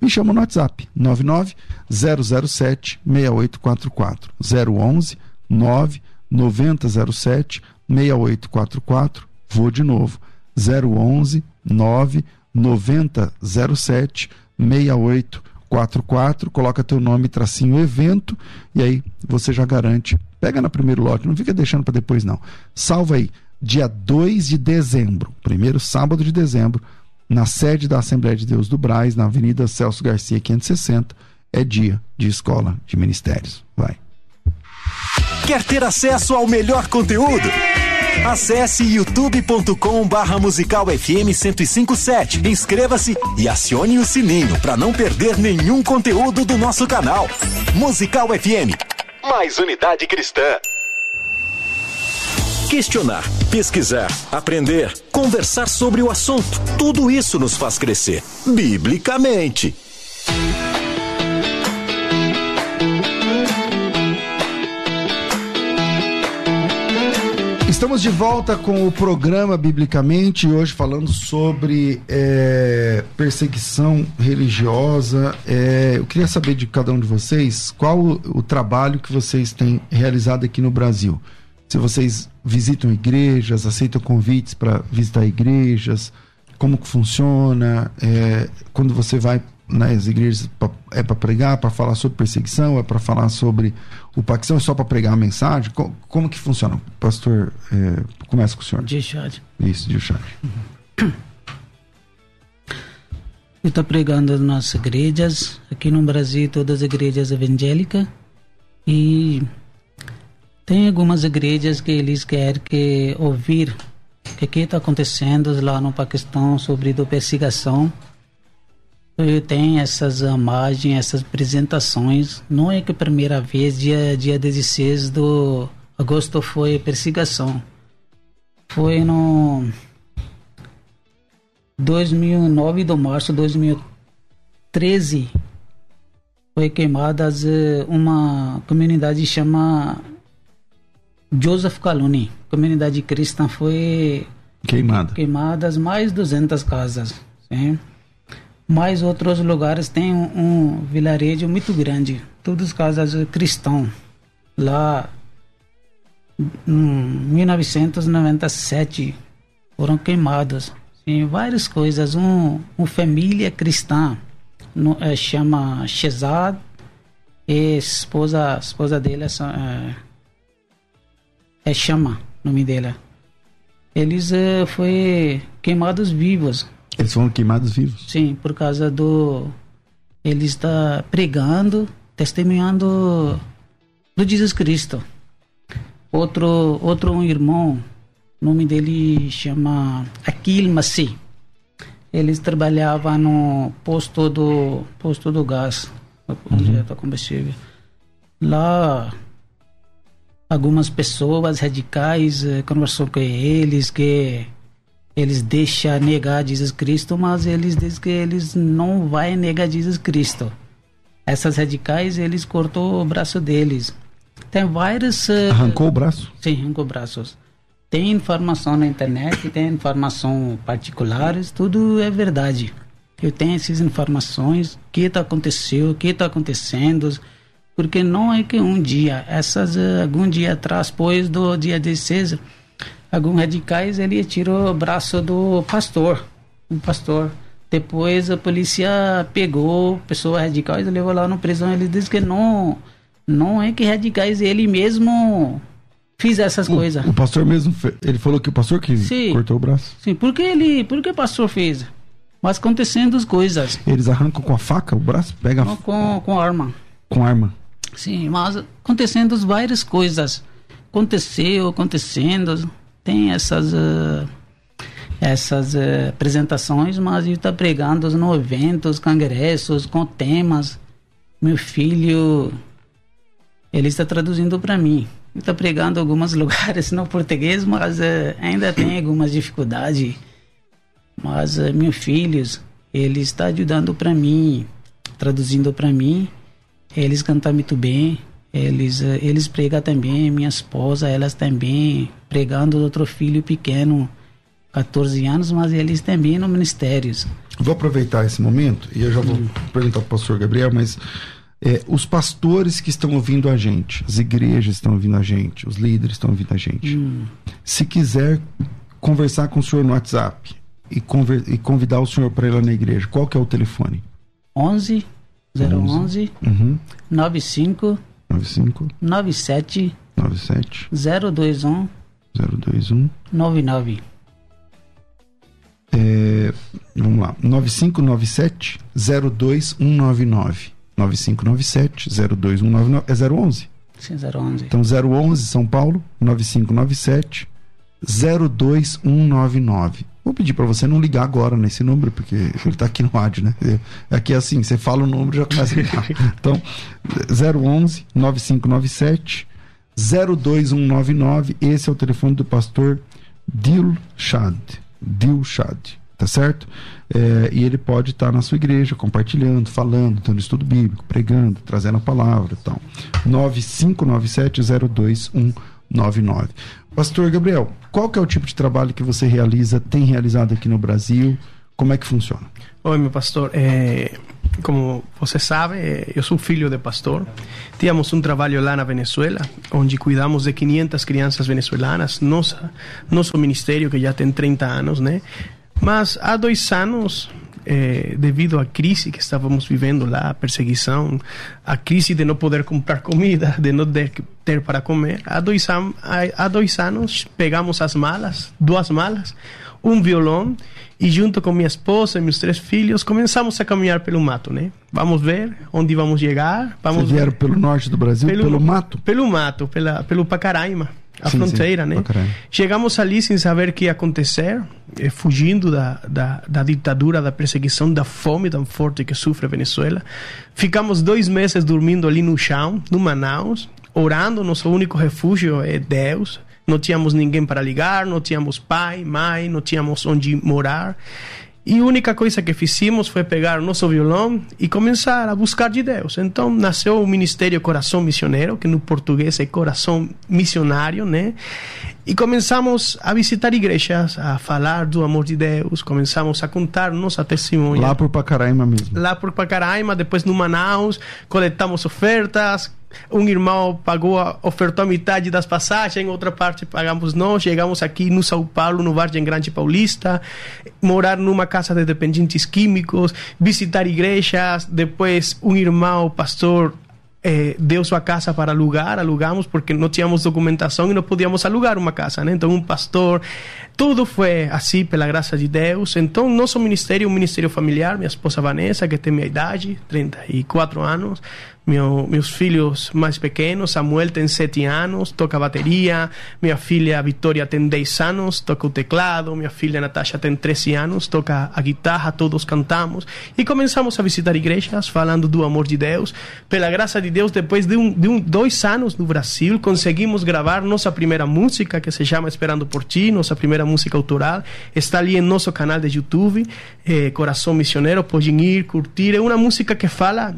Me chama no WhatsApp 99 007 6844 011 9 9007 6844 vou de novo 011 9 9007 6844 coloca teu nome tracinho evento e aí você já garante Pega no primeiro lote, não fica deixando para depois não. Salva aí, dia 2 de dezembro, primeiro sábado de dezembro, na sede da Assembleia de Deus do Braz, na Avenida Celso Garcia 560, é dia de escola de ministérios. Vai. Quer ter acesso ao melhor conteúdo? Acesse youtube.com barra musical FM 1057. Inscreva-se e acione o sininho para não perder nenhum conteúdo do nosso canal. Musical FM mais unidade cristã. Questionar, pesquisar, aprender, conversar sobre o assunto. Tudo isso nos faz crescer, biblicamente. Estamos de volta com o programa Biblicamente, hoje falando sobre é, perseguição religiosa. É, eu queria saber de cada um de vocês qual o, o trabalho que vocês têm realizado aqui no Brasil. Se vocês visitam igrejas, aceitam convites para visitar igrejas, como que funciona, é, quando você vai nas igrejas é para pregar, para falar sobre perseguição, é para falar sobre o Paquistão, é só para pregar a mensagem? Como, como, que funciona? Pastor, é, começa com o senhor. Dilshad. Isso, Dilshad. Uhum. Eu estou pregando nas igrejas, aqui no Brasil, todas as igrejas evangélicas, e tem algumas igrejas que eles querem que ouvir o que está acontecendo lá no Paquistão sobre a perseguição tem essas imagens, essas apresentações. Não é que a primeira vez, dia, dia 16 de agosto, foi perseguição. Foi no 2009 de março de 2013. Foi queimada eh, uma comunidade chama Joseph Caluni. Comunidade cristã foi queimada. Queimadas mais 200 casas. Sim? Mas outros lugares têm um, um vilarejo muito grande, todas casas cristãos. Lá, em 1997, foram queimados. Sim, várias coisas. Um, uma família cristã no, é, chama Shezad e esposa, esposa dele é, é Chama, nome dela. Eles é, foi queimados vivos eles foram queimados vivos? Sim, por causa do. Ele está pregando, testemunhando do Jesus Cristo. Outro, outro um irmão, o nome dele chama Akil Massi. Eles trabalhavam no posto do posto do gás, uhum. combustível. Lá, algumas pessoas radicais eh, conversou com eles que eles deixam negar Jesus Cristo, mas eles dizem que eles não vai negar Jesus Cristo. Essas radicais, eles cortou o braço deles. Tem vários... Uh, arrancou o braço? Sim, arrancou braços. Tem informação na internet, tem informação particulares, tudo é verdade. Eu tenho essas informações, o que está acontecendo, o que está acontecendo, porque não é que um dia, essas uh, algum dia atrás, depois do dia 16, alguns radicais ele tirou o braço do pastor, o pastor. Depois a polícia pegou pessoas radicais e levou lá no prisão. Ele disse que não, não é que radicais ele mesmo fiz essas o, coisas. O pastor mesmo, ele falou que o pastor que sim, cortou o braço. Sim, porque ele, porque o pastor fez? Mas acontecendo as coisas. Eles arrancam com a faca o braço, pega não, com com arma. Com arma. Sim, mas acontecendo várias coisas. Aconteceu, acontecendo, tem essas uh, essas uh, apresentações, mas ele está pregando nos eventos, congressos, com temas. Meu filho, ele está traduzindo para mim está pregando alguns lugares no português, mas uh, ainda tem algumas dificuldades. Mas uh, meus filhos, ele está ajudando para mim, traduzindo para mim. Eles cantam muito bem. Eles uh, eles pregam também. Minha esposa, elas também pregando outro filho pequeno, 14 anos, mas eles também no ministérios. Vou aproveitar esse momento e eu já vou hum. perguntar para o pastor Gabriel, mas é, os pastores que estão ouvindo a gente, as igrejas estão ouvindo a gente, os líderes estão ouvindo a gente. Hum. Se quiser conversar com o senhor no WhatsApp e, conver, e convidar o senhor para ir lá na igreja, qual que é o telefone? 11 011 uhum. 95 95 97 97 021 021 99 é, vamos lá. 9597 02199 9597 02199 é 011. Sim, 011. Então 011 São Paulo. 9597 02199. Vou pedir para você não ligar agora nesse número, porque ele está aqui no rádio, né? Aqui é assim, você fala o número já começa a ligar. Então, 011 9597 02199. Esse é o telefone do pastor Dilshad. Dilshad tá certo? É, e ele pode estar tá na sua igreja compartilhando, falando, dando estudo bíblico, pregando, trazendo a palavra tal. 9597021199. Pastor Gabriel, qual que é o tipo de trabalho que você realiza, tem realizado aqui no Brasil? Como é que funciona? Oi, meu pastor. É, como você sabe, é, eu sou filho de pastor. Tínhamos um trabalho lá na Venezuela, onde cuidamos de 500 crianças venezuelanas. Nossa, nosso ministério, que já tem 30 anos, né? Mas há dois anos, eh, devido à crise que estávamos vivendo lá, a perseguição, a crise de não poder comprar comida, de não ter para comer, há dois, há dois anos pegamos as malas, duas malas, um violão e junto com minha esposa e meus três filhos começamos a caminhar pelo mato, né? Vamos ver onde vamos chegar. Vamos Vocês vieram ver. pelo norte do Brasil, pelo, pelo mato? Pelo mato, pela, pelo Pacaraima a sim, fronteira, sim, né? Chegamos ali sem saber o que ia acontecer, eh, fugindo da, da, da, ditadura, da perseguição, da fome tão forte que sofre a Venezuela. Ficamos dois meses dormindo ali no chão, no Manaus, orando. Nosso único refúgio é Deus. Não tínhamos ninguém para ligar, não tínhamos pai, mãe, não tínhamos onde morar. E a única coisa que fizemos foi pegar o nosso violão e começar a buscar de Deus. Então nasceu o Ministério Coração Missioneiro, que no português é Coração Missionário, né? E começamos a visitar igrejas, a falar do amor de Deus, começamos a contar nossa testemunha. Lá por Pacaraima mesmo. Lá por Pacaraima, depois no Manaus, coletamos ofertas, um irmão pagou, ofertou a metade das passagens, outra parte pagamos nós. Chegamos aqui no São Paulo, no Vargem Grande Paulista, morar numa casa de dependentes químicos, visitar igrejas. Depois, um irmão, pastor, eh, deu sua casa para alugar, alugamos porque não tínhamos documentação e não podíamos alugar uma casa, né? Então um pastor, tudo foi assim pela graça de Deus. Então nosso ministério, um ministério familiar, minha esposa Vanessa, que tem minha idade, 34 anos, meu, meus filhos mais pequenos, Samuel tem 7 anos, toca bateria, minha filha Vitória tem 10 anos, toca o teclado, minha filha Natasha tem 13 anos, toca a guitarra, todos cantamos. E começamos a visitar igrejas falando do amor de Deus. Pela graça de Deus, depois de, um, de um, dois anos no Brasil, conseguimos gravar nossa primeira música que se chama Esperando por Ti, nossa primeira música autoral. Está ali em nosso canal de YouTube, eh, Coração Missioneiro, podem ir, curtir. É uma música que fala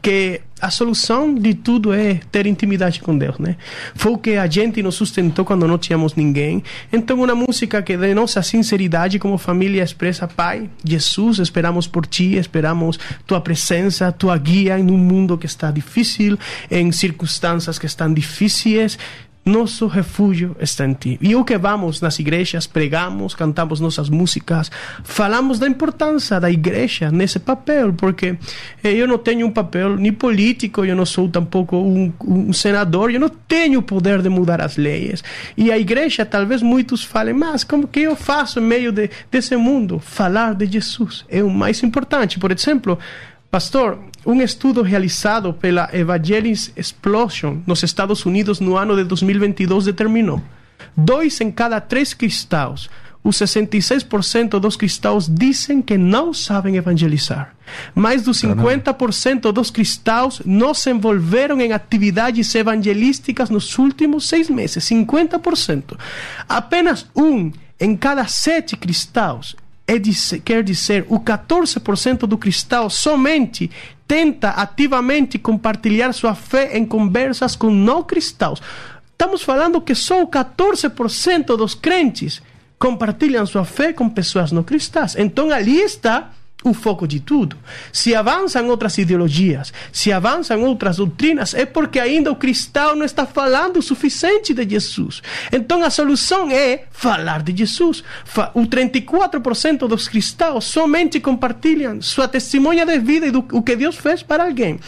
que a solução de tudo é ter intimidade com Deus, né? Foi o que a gente nos sustentou quando não tínhamos ninguém. Então, uma música que de nossa sinceridade como família expressa, Pai, Jesus, esperamos por Ti, esperamos Tua presença, Tua guia em um mundo que está difícil, em circunstâncias que estão difíceis. Nosso refúgio está em ti. E o que vamos nas igrejas, pregamos, cantamos nossas músicas, falamos da importância da igreja nesse papel, porque eh, eu não tenho um papel nem político, eu não sou tampouco um, um senador, eu não tenho o poder de mudar as leis. E a igreja, talvez muitos falem, mas como que eu faço em meio de, desse mundo? Falar de Jesus é o mais importante. Por exemplo, Pastor, um estudo realizado pela Evangelis Explosion nos Estados Unidos no ano de 2022 determinou: dois em cada três cristãos, os 66% dos cristãos dizem que não sabem evangelizar. Mais do 50% dos cristãos não se envolveram em atividades evangelísticas nos últimos seis meses. 50%. Apenas um em cada sete cristãos é quer dizer, o 14% do cristão somente tenta ativamente compartilhar sua fé em conversas com não cristãos. Estamos falando que só o 14% dos crentes compartilham sua fé com pessoas não cristãs. Então ali está o foco de tudo. Se avançam outras ideologias, se avançam outras doutrinas, é porque ainda o cristão não está falando o suficiente de Jesus. Então a solução é falar de Jesus. O 34% dos cristãos somente compartilham sua testemunha de vida e do o que Deus fez para alguém.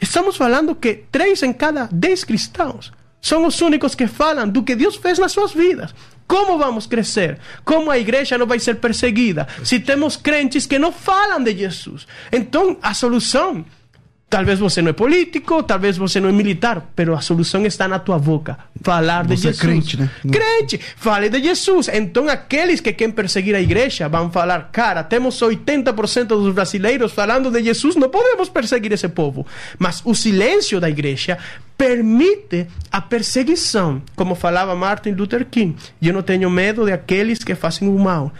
Estamos falando que 3 em cada 10 cristãos são os únicos que falam do que Deus fez nas suas vidas. Como vamos crescer? Como a igreja não vai ser perseguida? Se temos crentes que não falam de Jesus. Então, a solução Talvez você não é político, talvez você não é militar, mas a solução está na tua boca. Falar você de Jesus. É crente, né? Crente, fale de Jesus. Então, aqueles que querem perseguir a igreja vão falar: cara, temos 80% dos brasileiros falando de Jesus, não podemos perseguir esse povo. Mas o silêncio da igreja permite a perseguição. Como falava Martin Luther King: eu não tenho medo de aqueles que fazem o mal.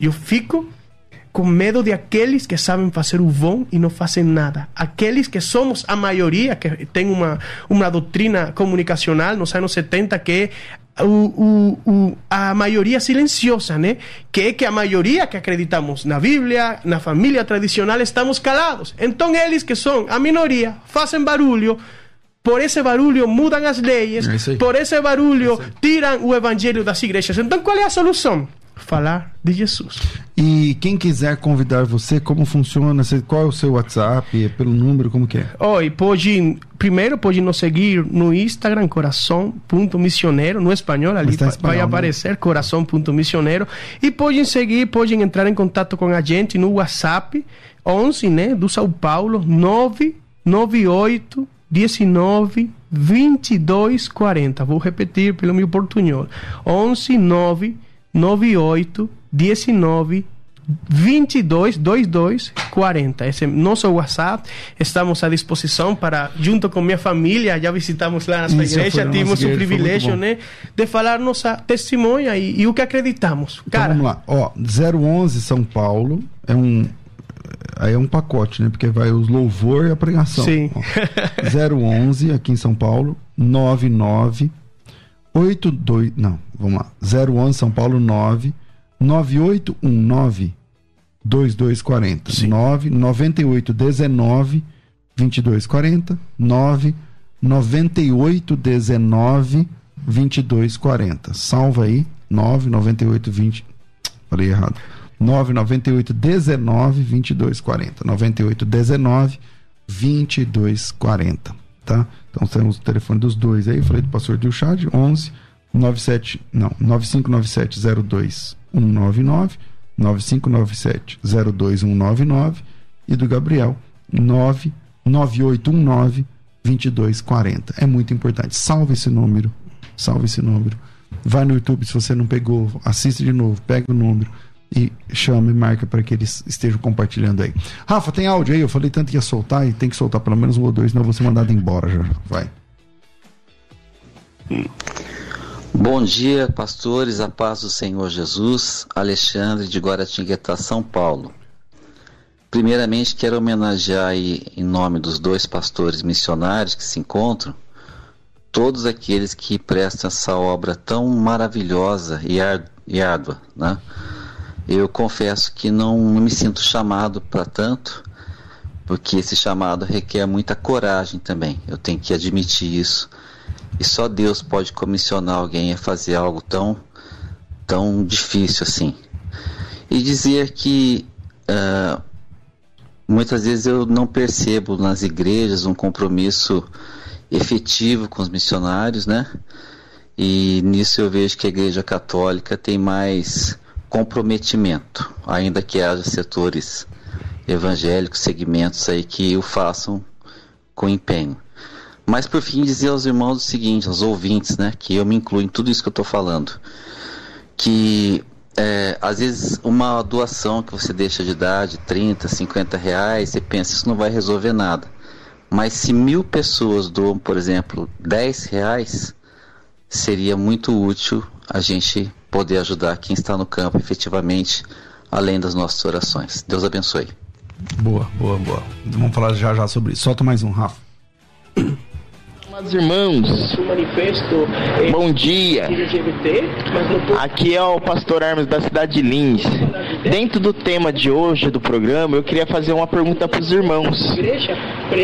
Eu fico com medo de aqueles que sabem fazer o bom e não fazem nada. Aqueles que somos a maioria, que tem uma, uma doutrina comunicacional nos anos 70 que é o, o, o, a maioria silenciosa, né? Que é que a maioria que acreditamos na Bíblia, na família tradicional, estamos calados. Então eles que são a minoria fazem barulho, por esse barulho mudam as leis, É por esse barulho tiram o evangelho das igrejas. Então qual é a solução? Falar de Jesus. E quem quiser convidar você, como funciona? Qual é o seu WhatsApp? É pelo número? Como que é? Oi, pode, primeiro pode nos seguir no Instagram, coração.missioneiro, no espanhol, ali em vai espanhol, né? aparecer coração.missioneiro. E podem seguir, podem entrar em contato com a gente no WhatsApp, 11, né, do São Paulo, 998 19 22 40. Vou repetir pelo meu portunhol. 11 9 98 19 22 22 40. Esse é nosso WhatsApp. Estamos à disposição para, junto com minha família, já visitamos lá na sua Isso, igreja, tivemos nossa o privilégio, né, de falar nossa testemunha e, e o que acreditamos. Então Cara, vamos lá. Ó, 011 São Paulo é um. Aí é um pacote, né? Porque vai os louvor e a pregação. Sim. Ó, 011 aqui em São Paulo, 99 82. Não, vamos lá. 011 São Paulo 9 9819 2240. Sim. 9 98 19 2240. 9 98 19 2240. Salva aí. 9 98 20. Falei errado. 9 98 19 22 40. 98 19 22 40. Tá? Então temos o telefone dos dois aí. Falei do pastor Dilchad, 11 97. Não, 9597 02 199. 9597 02 199. E do Gabriel, 9 9819 2240. É muito importante. Salve esse número. Salve esse número. Vai no YouTube se você não pegou, assiste de novo, pega o número e chama e marca para que eles estejam compartilhando aí. Rafa, tem áudio aí? Eu falei tanto que ia soltar e tem que soltar pelo menos um ou dois, senão eu vou ser mandado embora já. Vai. Bom dia, pastores, a paz do Senhor Jesus. Alexandre de Guaratinguetá, São Paulo. primeiramente quero homenagear aí, em nome dos dois pastores missionários que se encontram, todos aqueles que prestam essa obra tão maravilhosa e árdua, né? Eu confesso que não me sinto chamado para tanto, porque esse chamado requer muita coragem também. Eu tenho que admitir isso. E só Deus pode comissionar alguém a fazer algo tão, tão difícil assim. E dizer que uh, muitas vezes eu não percebo nas igrejas um compromisso efetivo com os missionários, né? E nisso eu vejo que a Igreja Católica tem mais comprometimento, ainda que haja setores evangélicos, segmentos aí que o façam com empenho. Mas por fim dizer aos irmãos o seguinte, aos ouvintes, né, que eu me incluo em tudo isso que eu estou falando, que é, às vezes uma doação que você deixa de dar de 30, 50 reais, você pensa, isso não vai resolver nada. Mas se mil pessoas doam, por exemplo, 10 reais, seria muito útil a gente poder ajudar quem está no campo efetivamente, além das nossas orações. Deus abençoe. Boa, boa, boa. Vamos falar já já sobre isso. Solta mais um, Rafa. Amados irmãos, bom dia. Aqui é o pastor Hermes da cidade de Lins. Dentro do tema de hoje do programa, eu queria fazer uma pergunta para os irmãos.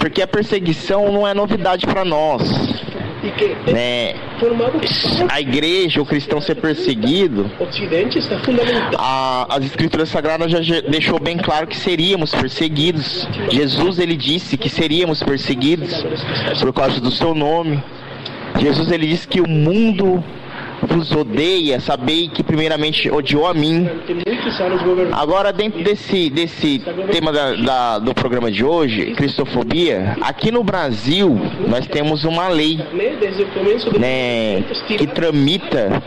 Porque a perseguição não é novidade para nós né, a igreja, o cristão ser perseguido, a, as escrituras sagradas já deixou bem claro que seríamos perseguidos. Jesus ele disse que seríamos perseguidos por causa do seu nome. Jesus ele disse que o mundo vos odeia, sabei que primeiramente odiou a mim. Agora, dentro desse, desse tema da, da, do programa de hoje, cristofobia, aqui no Brasil nós temos uma lei né, que tramita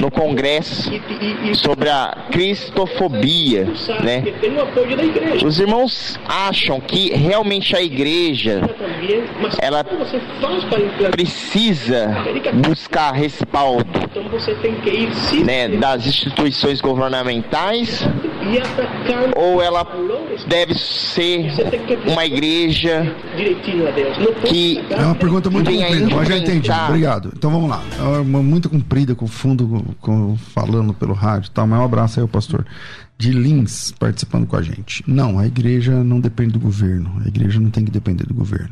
no Congresso sobre a cristofobia. Né? Os irmãos acham que realmente a igreja ela precisa buscar respaldo então você tem que ir se né, das instituições governamentais ou ela deve ser uma igreja que é uma pergunta muito comprida, mas já entendi. Obrigado. Então vamos lá. É uma muito comprida com fundo com, falando pelo rádio, tal. Mas um abraço aí, pastor de Lins participando com a gente. Não, a igreja não depende do governo. A igreja não tem que depender do governo.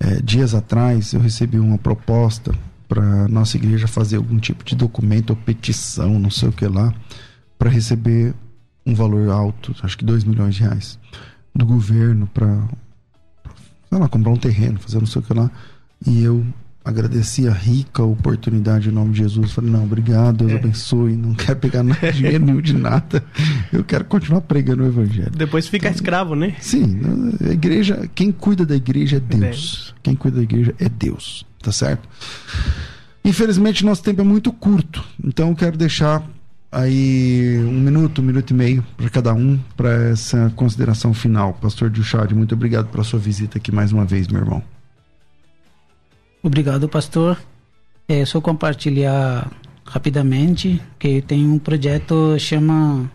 É, dias atrás eu recebi uma proposta para nossa igreja fazer algum tipo de documento ou petição, não sei o que lá, para receber um valor alto, acho que 2 milhões de reais, do governo para, comprar um terreno, fazer não sei o que lá. E eu agradeci a rica oportunidade em nome de Jesus. Falei, não, obrigado, Deus é. abençoe. Não quero pegar nada, dinheiro nenhum de nada. Eu quero continuar pregando o evangelho. Depois fica então, escravo, né? Sim, a igreja, quem cuida da igreja é Deus. Quem cuida da igreja é Deus, tá certo? Infelizmente, nosso tempo é muito curto, então eu quero deixar aí um minuto, um minuto e meio para cada um para essa consideração final. Pastor Dilchad, muito obrigado pela sua visita aqui mais uma vez, meu irmão. Obrigado, pastor. É só compartilhar rapidamente que tem um projeto chama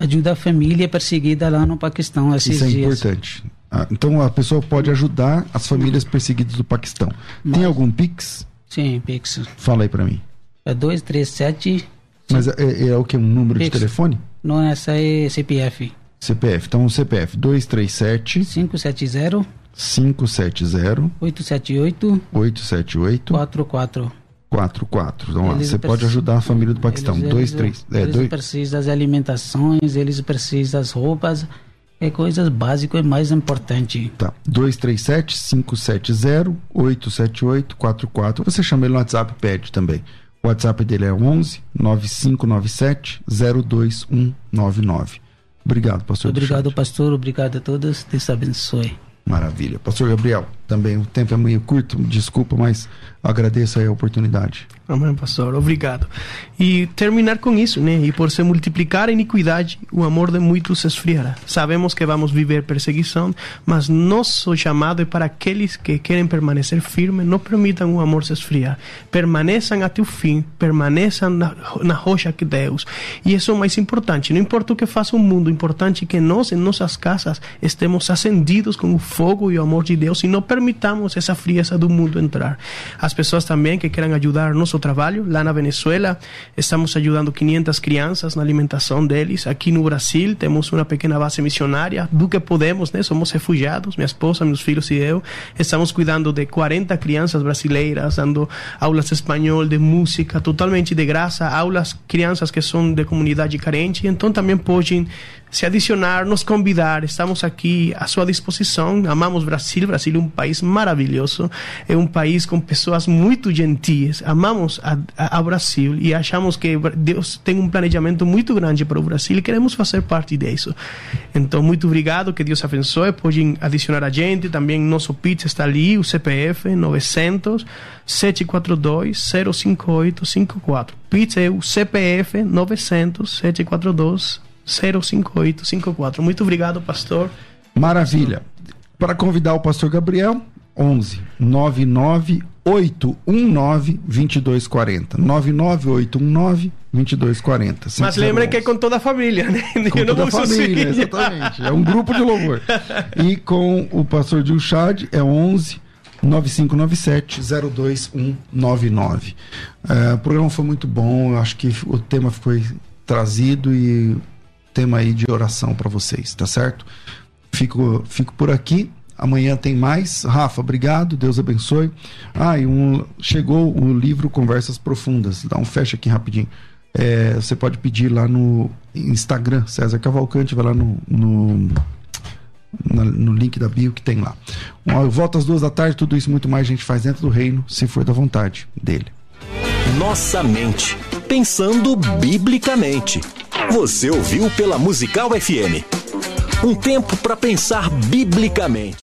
Ajuda a Família Perseguida lá no Paquistão esses Isso é dias. importante. Ah, então a pessoa pode ajudar as famílias perseguidas do Paquistão. Mas, tem algum Pix? Sim, Pix. Fala aí para mim. É 237. Mas é, é, é, o que? Um número Pix. de telefone? Não, essa é CPF. CPF. Então CPF 237 570 570 878 878 44 44. Então, lá, você pode ajudar a família do Paquistão. Eles, dois, três. É, eles dois... precisam das alimentações, eles precisam das roupas. É coisas básicas e mais importante. Tá. 237-570-878-44. Você chama ele no WhatsApp e pede também. O WhatsApp dele é 11 9597 02199. Obrigado, pastor. Obrigado, pastor. Obrigado a todos. Deus abençoe. Maravilha. Pastor Gabriel. também. O tempo é meio curto, desculpa, mas agradeço a oportunidade. Amém, pastor. Obrigado. E terminar com isso, né? E por se multiplicar a iniquidade, o amor de muitos esfriará. Sabemos que vamos viver perseguição, mas nosso chamado é para aqueles que querem permanecer firmes, não permitam o amor se esfriar. Permaneçam até o fim, permaneçam na, na rocha que Deus. E isso é o mais importante. Não importa o que faça o mundo, importante é que nós, em nossas casas, estemos acendidos com o fogo e o amor de Deus e não permitamos essa frieza do mundo entrar. As pessoas também que queiram ajudar nosso trabalho, lá na Venezuela, estamos ajudando 500 crianças na alimentação deles. Aqui no Brasil, temos uma pequena base missionária, do que podemos, né? Somos refugiados, minha esposa, meus filhos e eu. Estamos cuidando de 40 crianças brasileiras, dando aulas de espanhol, de música, totalmente de graça, aulas crianças que são de comunidade carente, então também podem se adicionar, nos convidar. Estamos aqui à sua disposição. Amamos Brasil. Brasil é um país maravilhoso. É um país com pessoas muito gentis. Amamos a, a, a, Brasil e achamos que Deus tem um planejamento muito grande para o Brasil e queremos fazer parte disso. Então, muito obrigado. Que Deus abençoe. Podem adicionar a gente. Também nosso pitch está ali. O CPF 900 742 05854. Pitch é o CPF 900 742 05854. Muito obrigado, pastor. Maravilha. Para convidar o pastor Gabriel, 11 99 819 2240. 99819 2240. Mas lembre que é com toda a família, né? Com toda a família, exatamente. É um grupo de louvor. E com o pastor Dilchad é 11 9597 02199. É, o programa foi muito bom, eu acho que o tema foi trazido e tema aí de oração para vocês, tá certo? Fico, fico por aqui. Amanhã tem mais. Rafa, obrigado. Deus abençoe. Ah, e um, chegou o livro Conversas Profundas. Dá um fecha aqui rapidinho. É, você pode pedir lá no Instagram, César Cavalcante, vai lá no, no, na, no link da bio que tem lá. Volta às duas da tarde, tudo isso muito mais a gente faz dentro do reino, se for da vontade dele. Nossa mente, pensando biblicamente. Você ouviu pela Musical FM. Um tempo para pensar biblicamente.